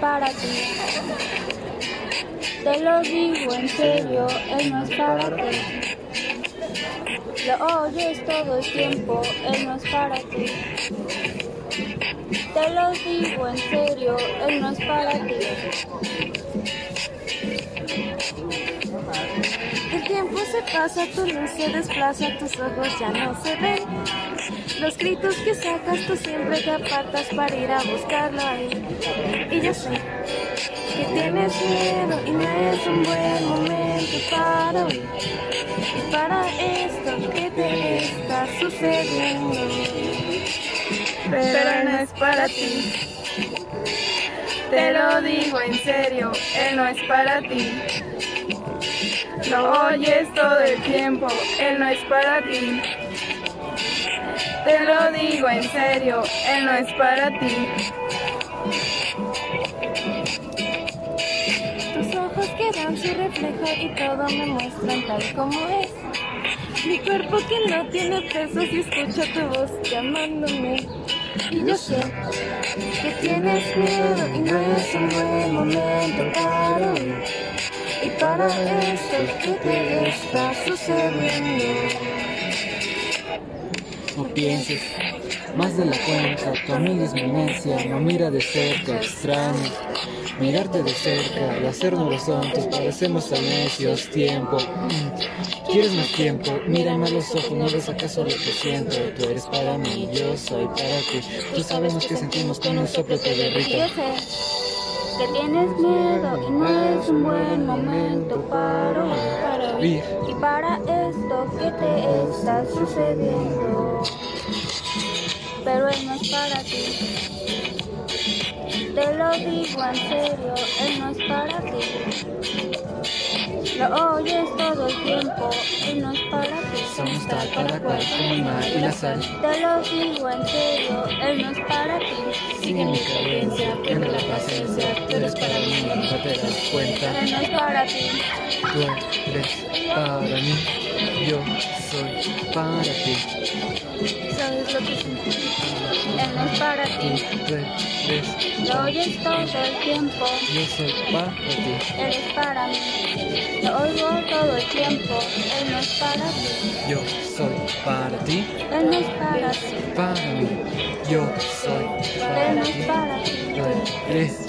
para ti. Te lo digo en serio, Él no es para ti. Lo oyes todo el tiempo, Él no es para ti. Te lo digo en serio, Él no es para ti. Se pasa, tu luz se desplaza, tus ojos ya no se ven. Los gritos que sacas tú siempre te apartas para ir a buscarlo ahí. Y yo sé que tienes miedo y no es un buen momento para huir. Y para esto que te está sucediendo. Pero no es para ti. Te lo digo en serio, Él no es para ti. Lo oyes todo el tiempo, Él no es para ti. Te lo digo en serio, Él no es para ti. Tus ojos que dan su reflejo y todo me muestran tal como es. Mi cuerpo que no tiene peso si escucha tu voz llamándome. Y yo sé que tienes miedo y no es un buen momento para huir. Y para esto que te está sucediendo. No pienses más de la cuenta, tu amiga es mi necia, no mira de cerca, extraño. Mirarte de cerca y hacernos los tontos, parecemos tan necios, tiempo. ¿Quieres más tiempo? Mírame a los ojos, ¿no ves acaso lo que siento? Tú eres para mí, yo soy para ti. Tú sabes lo que sentimos con un soplo derrito. sé que tienes miedo y no es un buen momento para para. Y para esto que te está sucediendo. Pero Él no es para ti. Te lo digo en serio, Él no es para ti. Lo oyes todo el tiempo, Él no es para ti. Somos tal para cual y la sal. Te lo digo en serio, Él no es para ti. Sigue mi cadencia, pierde la paciencia, tú eres para mí, no te das cuenta. Él no es para ti. Tú eres para mí, yo soy para ti. ¿Sabes lo que significa? Él no es para ti. Lo oyes todo el tiempo. yo soy para ti. Él es para mí. Lo oigo todo el tiempo. Él no es para ti. Yo soy para ti, Él no es para ti. para mí. Yo soy Él para no ti. es para ti. Tú eres